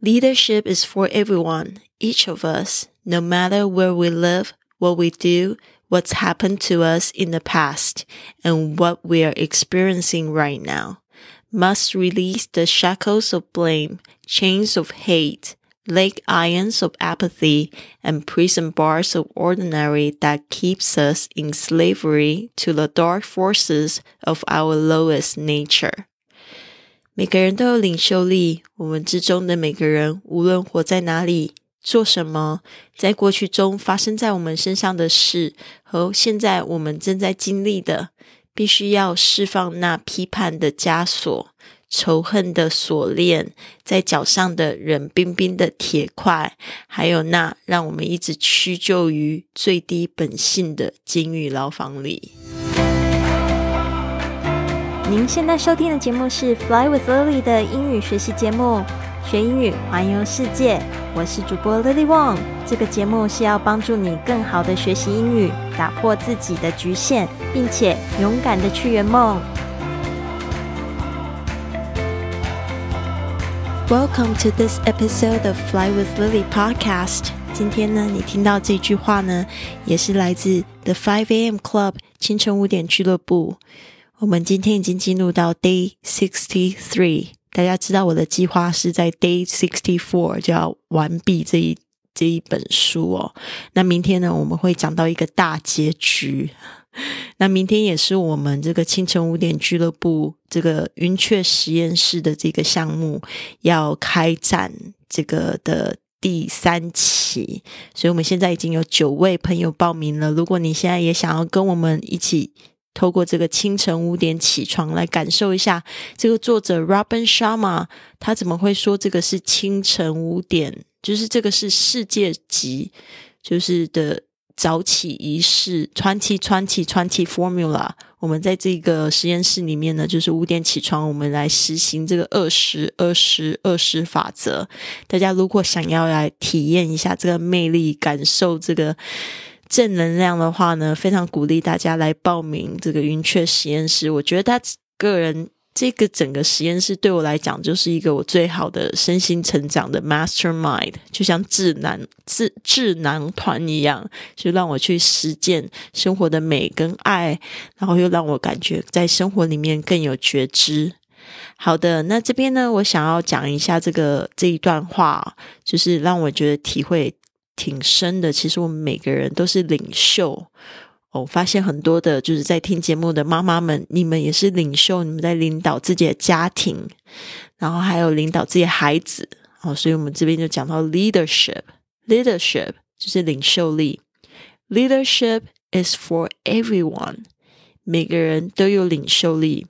Leadership is for everyone, each of us, no matter where we live, what we do, what's happened to us in the past, and what we are experiencing right now. Must release the shackles of blame, chains of hate, leg irons of apathy, and prison bars of ordinary that keeps us in slavery to the dark forces of our lowest nature. 每个人都有领袖力。我们之中的每个人，无论活在哪里、做什么，在过去中发生在我们身上的事，和现在我们正在经历的，必须要释放那批判的枷锁、仇恨的锁链，在脚上的冷冰冰的铁块，还有那让我们一直屈就于最低本性的监狱牢房里。您现在收听的节目是《Fly with Lily》的英语学习节目，学英语环游世界。我是主播 Lily Wong。这个节目是要帮助你更好的学习英语，打破自己的局限，并且勇敢的去圆梦。Welcome to this episode of Fly with Lily podcast。今天呢，你听到这句话呢，也是来自 The Five A.M. Club 清晨五点俱乐部。我们今天已经进入到 Day sixty three，大家知道我的计划是在 Day sixty four 就要完毕这一这一本书哦。那明天呢，我们会讲到一个大结局。那明天也是我们这个清晨五点俱乐部这个云雀实验室的这个项目要开展这个的第三期，所以我们现在已经有九位朋友报名了。如果你现在也想要跟我们一起。透过这个清晨五点起床来感受一下，这个作者 Robin Sharma 他怎么会说这个是清晨五点？就是这个是世界级，就是的早起仪式，传奇传奇传奇 formula。我们在这个实验室里面呢，就是五点起床，我们来实行这个二十二十二十法则。大家如果想要来体验一下这个魅力，感受这个。正能量的话呢，非常鼓励大家来报名这个云雀实验室。我觉得他个人这个整个实验室对我来讲，就是一个我最好的身心成长的 mastermind，就像智囊智智囊团一样，就让我去实践生活的美跟爱，然后又让我感觉在生活里面更有觉知。好的，那这边呢，我想要讲一下这个这一段话，就是让我觉得体会。挺深的，其实我们每个人都是领袖。我发现很多的，就是在听节目的妈妈们，你们也是领袖，你们在领导自己的家庭，然后还有领导自己孩子。哦，所以我们这边就讲到 leadership，leadership 就是领袖力。Leadership is for everyone，每个人都有领袖力。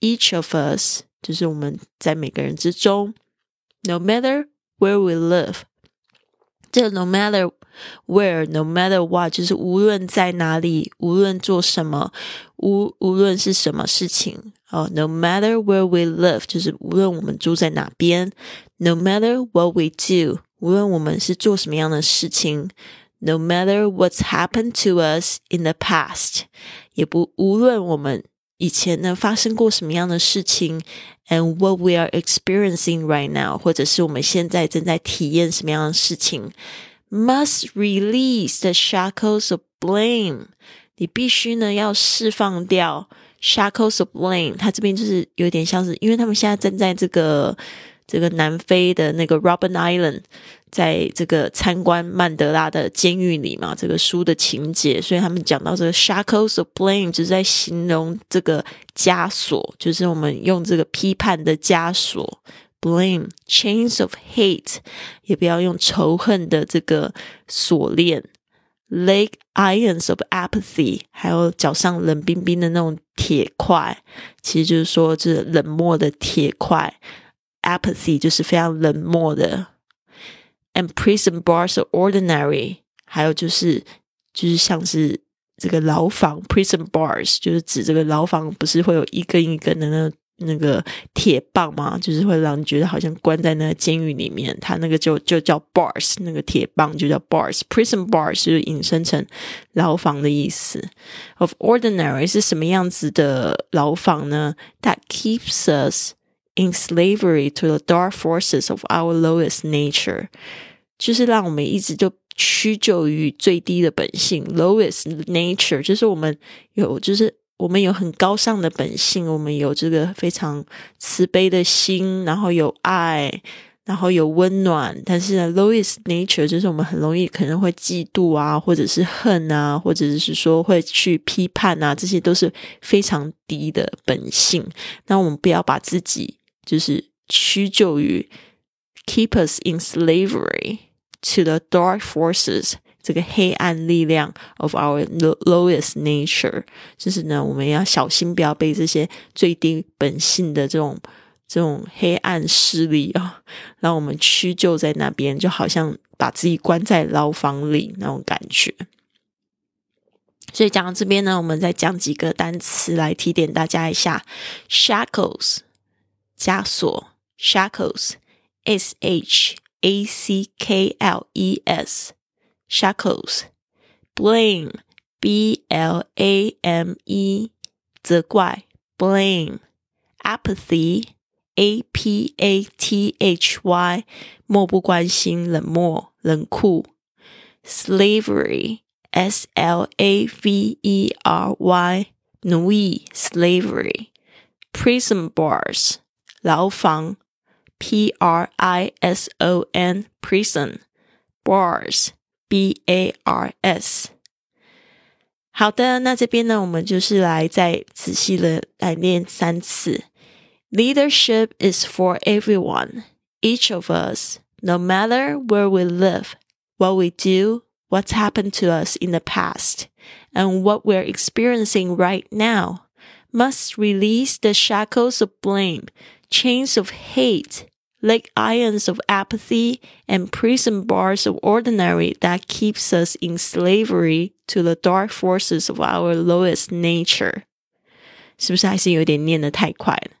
Each of us 就是我们在每个人之中，no matter where we live。这 no matter where, no matter what，就是无论在哪里，无论做什么，无无论是什么事情哦。No matter where we live，就是无论我们住在哪边。No matter what we do，无论我们是做什么样的事情。No matter what's happened to us in the past，也不无论我们 以前呢发生过什么样的事情，and what we are experiencing right now，或者是我们现在正在体验什么样的事情，must release the shackles of blame。你必须呢要释放掉 shackles of blame。它这边就是有点像是，因为他们现在正在这个这个南非的那个 Robben Island。在这个参观曼德拉的监狱里嘛，这个书的情节，所以他们讲到这个 shackles of blame，就是在形容这个枷锁，就是我们用这个批判的枷锁 blame chains of hate，也不要用仇恨的这个锁链 leg irons of apathy，还有脚上冷冰冰的那种铁块，其实就是说这冷漠的铁块 apathy，就是非常冷漠的。And prison bars are ordinary，还有就是就是像是这个牢房 prison bars，就是指这个牢房不是会有一根一根的那那个铁棒吗？就是会让你觉得好像关在那个监狱里面，它那个就就叫 bars，那个铁棒就叫 bars。prison bars 就是引申成牢房的意思。Of ordinary 是什么样子的牢房呢？That keeps us in slavery to the dark forces of our lowest nature，就是让我们一直就屈就于最低的本性，lowest nature，就是我们有，就是我们有很高尚的本性，我们有这个非常慈悲的心，然后有爱。然后有温暖，但是呢，lowest nature 就是我们很容易可能会嫉妒啊，或者是恨啊，或者是说会去批判啊，这些都是非常低的本性。那我们不要把自己就是屈就于 keep us in slavery to the dark forces 这个黑暗力量 of our lowest nature，就是呢，我们要小心不要被这些最低本性的这种。这种黑暗势力啊，让我们屈就在那边，就好像把自己关在牢房里那种感觉。所以讲到这边呢，我们再讲几个单词来提点大家一下：shackles 枷锁，shackles，s h a c k l e s，shackles；blame，b l a m e，责怪；blame；apathy。A P A T H Y，漠不关心、冷漠、冷酷；slavery，S L A V E R Y，奴役、slavery；prison bars， 牢房；P R I S O N，prison；bars，B A R S。好的，那这边呢，我们就是来再仔细的来念三次。Leadership is for everyone, each of us, no matter where we live, what we do, what's happened to us in the past, and what we're experiencing right now, must release the shackles of blame, chains of hate, like irons of apathy, and prison bars of ordinary that keeps us in slavery to the dark forces of our lowest nature. 是不是还是有点念得太快了？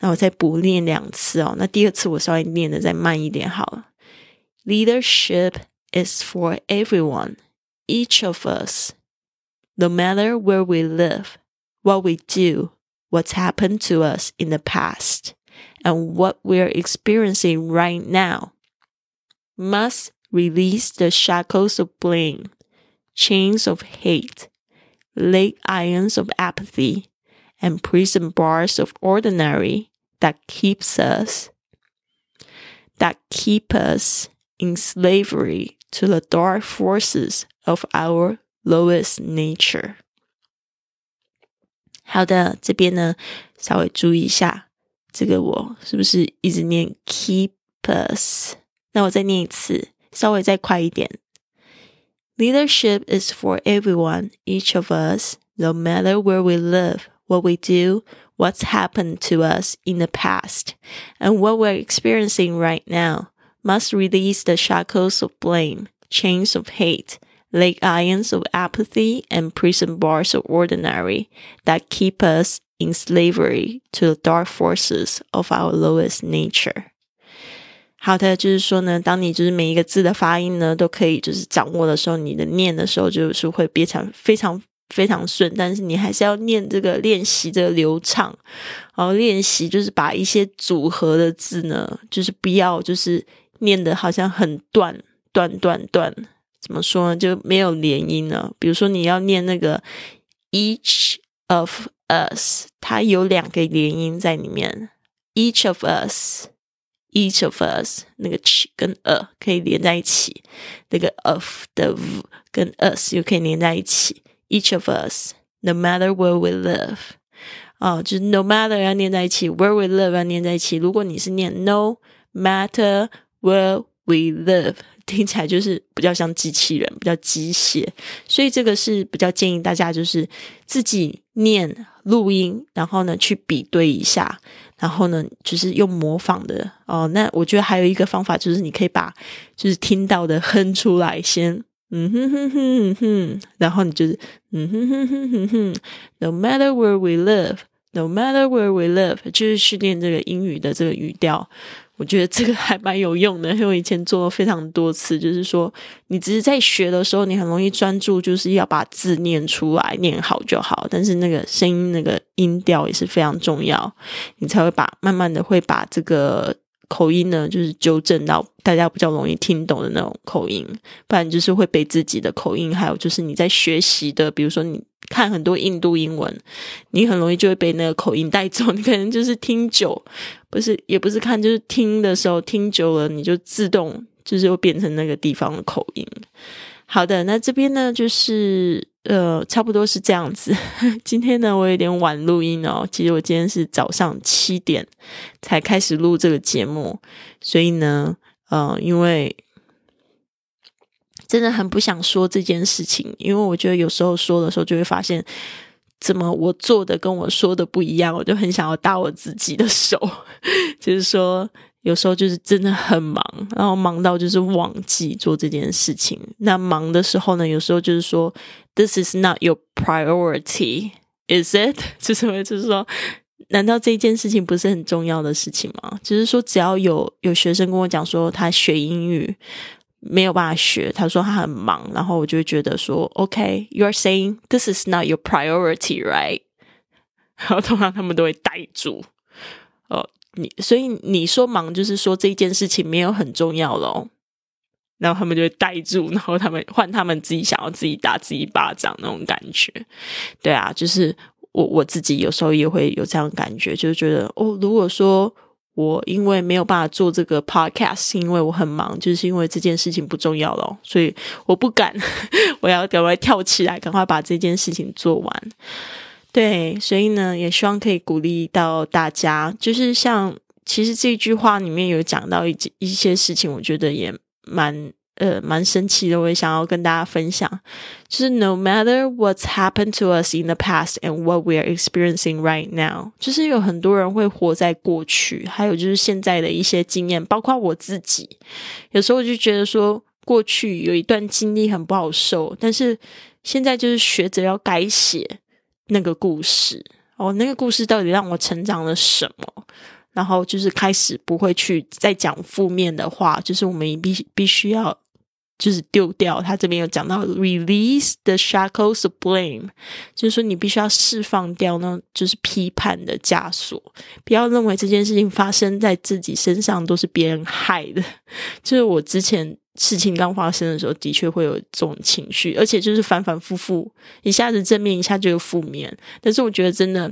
那我再补念两次哦。那第二次我稍微念的再慢一点好了。Leadership is for everyone, each of us, no matter where we live, what we do, what's happened to us in the past, and what we're experiencing right now. Must release the shackles of blame, chains of hate, leg irons of apathy, and prison bars of ordinary that keeps us that keep us in slavery to the dark forces of our lowest nature。好的，这边呢稍微注意一下， 这个我是不是一直念 keep us？那我再念一次，稍微再快一点。Leadership is for everyone, each of us, no matter where we live what we do, what's happened to us in the past, and what we're experiencing right now must release the shackles of blame, chains of hate, leg irons of apathy, and prison bars of ordinary that keep us in slavery to the dark forces of our lowest nature. 好的，就是说呢，当你就是每一个字的发音呢，都可以就是掌握的时候，你的念的时候，就是会变成非常非常顺，但是你还是要念这个练习这个流畅，然后练习就是把一些组合的字呢，就是不要就是念的好像很断断断断，怎么说呢？就没有连音了。比如说你要念那个 each of us，它有两个连音在里面，each of us，each of us，那个 ch 跟 a 可以连在一起，那个 of 的 v 跟 us 又可以连在一起。each of us, no matter where we live，啊，就是 no matter 要念在一起，where we live 要念在一起。如果你是念 no matter where we live，听起来就是比较像机器人，比较机械。所以这个是比较建议大家就是自己念录音，然后呢去比对一下，然后呢就是用模仿的哦。那我觉得还有一个方法就是你可以把就是听到的哼出来先。嗯哼哼哼哼，然后你就是嗯哼哼哼哼哼，No matter where we live, no matter where we live，就是训练这个英语的这个语调。我觉得这个还蛮有用的，因为我以前做了非常多次，就是说你只是在学的时候，你很容易专注，就是要把字念出来，念好就好。但是那个声音、那个音调也是非常重要，你才会把慢慢的会把这个口音呢，就是纠正到大家比较容易听懂的那种口音，不然就是会被自己的口音，还有就是你在学习的，比如说你。看很多印度英文，你很容易就会被那个口音带走。你可能就是听久，不是也不是看，就是听的时候听久了，你就自动就是会变成那个地方的口音。好的，那这边呢就是呃，差不多是这样子。今天呢，我有点晚录音哦。其实我今天是早上七点才开始录这个节目，所以呢，呃，因为。真的很不想说这件事情，因为我觉得有时候说的时候就会发现，怎么我做的跟我说的不一样，我就很想要打我自己的手。就是说，有时候就是真的很忙，然后忙到就是忘记做这件事情。那忙的时候呢，有时候就是说，This is not your priority, is it？就是就是说，难道这件事情不是很重要的事情吗？就是说，只要有有学生跟我讲说他学英语。没有办法学，他说他很忙，然后我就觉得说，OK，you are saying this is not your priority, right？然后通常他们都会呆住，你所以你说忙就是说这件事情没有很重要咯。然后他们就会呆住，然后他们换他们自己想要自己打自己巴掌那种感觉，对啊，就是我我自己有时候也会有这样感觉，就是觉得哦，如果说。我因为没有办法做这个 podcast，是因为我很忙，就是因为这件事情不重要了，所以我不敢，我要赶快跳起来，赶快把这件事情做完。对，所以呢，也希望可以鼓励到大家，就是像其实这句话里面有讲到一一些事情，我觉得也蛮。呃，蛮神奇的，我也想要跟大家分享，就是 No matter what's happened to us in the past and what we are experiencing right now，就是有很多人会活在过去，还有就是现在的一些经验，包括我自己，有时候我就觉得说，过去有一段经历很不好受，但是现在就是学着要改写那个故事，哦，那个故事到底让我成长了什么？然后就是开始不会去再讲负面的话，就是我们必必须要。就是丢掉，他这边有讲到 release the shackles of blame，就是说你必须要释放掉那就是批判的枷锁，不要认为这件事情发生在自己身上都是别人害的。就是我之前事情刚发生的时候，的确会有这种情绪，而且就是反反复复，一下子正面，一下就有负面。但是我觉得真的。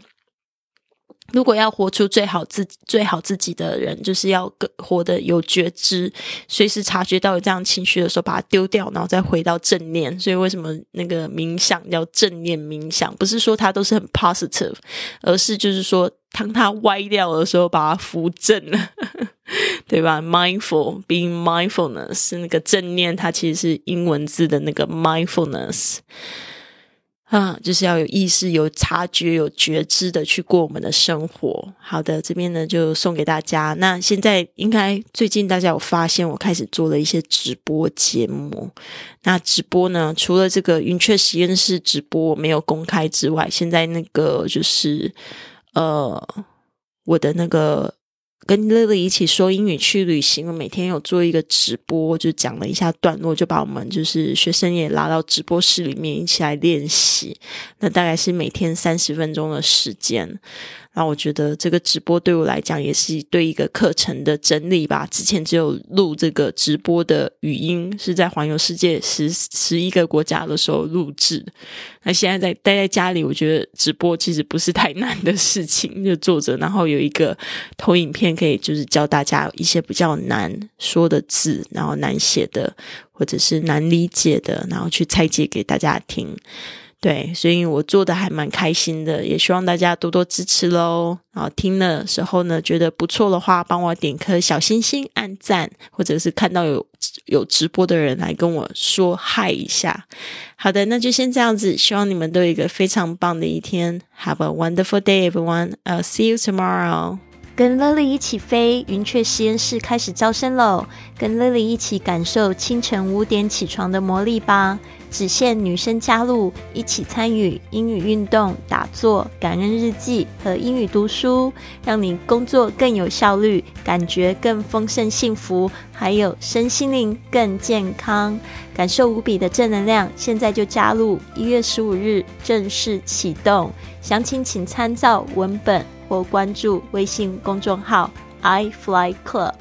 如果要活出最好自最好自己的人，就是要活得有觉知，随时察觉到有这样情绪的时候，把它丢掉，然后再回到正念。所以为什么那个冥想叫正念冥想？不是说它都是很 positive，而是就是说，当它歪掉的时候，把它扶正了，对吧？Mindful being mindfulness 是那个正念，它其实是英文字的那个 mindfulness。啊，就是要有意识、有察觉、有觉知的去过我们的生活。好的，这边呢就送给大家。那现在应该最近大家有发现，我开始做了一些直播节目。那直播呢，除了这个云雀实验室直播我没有公开之外，现在那个就是呃，我的那个。跟 Lily 一起说英语去旅行，我每天有做一个直播，就讲了一下段落，就把我们就是学生也拉到直播室里面一起来练习。那大概是每天三十分钟的时间。那我觉得这个直播对我来讲也是对一个课程的整理吧。之前只有录这个直播的语音，是在环游世界十十一个国家的时候录制。那现在在待在家里，我觉得直播其实不是太难的事情，就坐着，然后有一个投影片，可以就是教大家一些比较难说的字，然后难写的或者是难理解的，然后去拆解给大家听。对，所以我做的还蛮开心的，也希望大家多多支持喽。然后听的时候呢，觉得不错的话，帮我点颗小星星、按赞，或者是看到有有直播的人来跟我说嗨一下。好的，那就先这样子，希望你们都有一个非常棒的一天。Have a wonderful day, everyone. I'll see you tomorrow. 跟 Lily 一起飞，云雀实验室开始招生喽！跟 Lily 一起感受清晨五点起床的魔力吧！只限女生加入，一起参与英语运动、打坐、感恩日记和英语读书，让你工作更有效率，感觉更丰盛幸福，还有身心灵更健康，感受无比的正能量。现在就加入！一月十五日正式启动，详情请参照文本。或关注微信公众号 i fly club。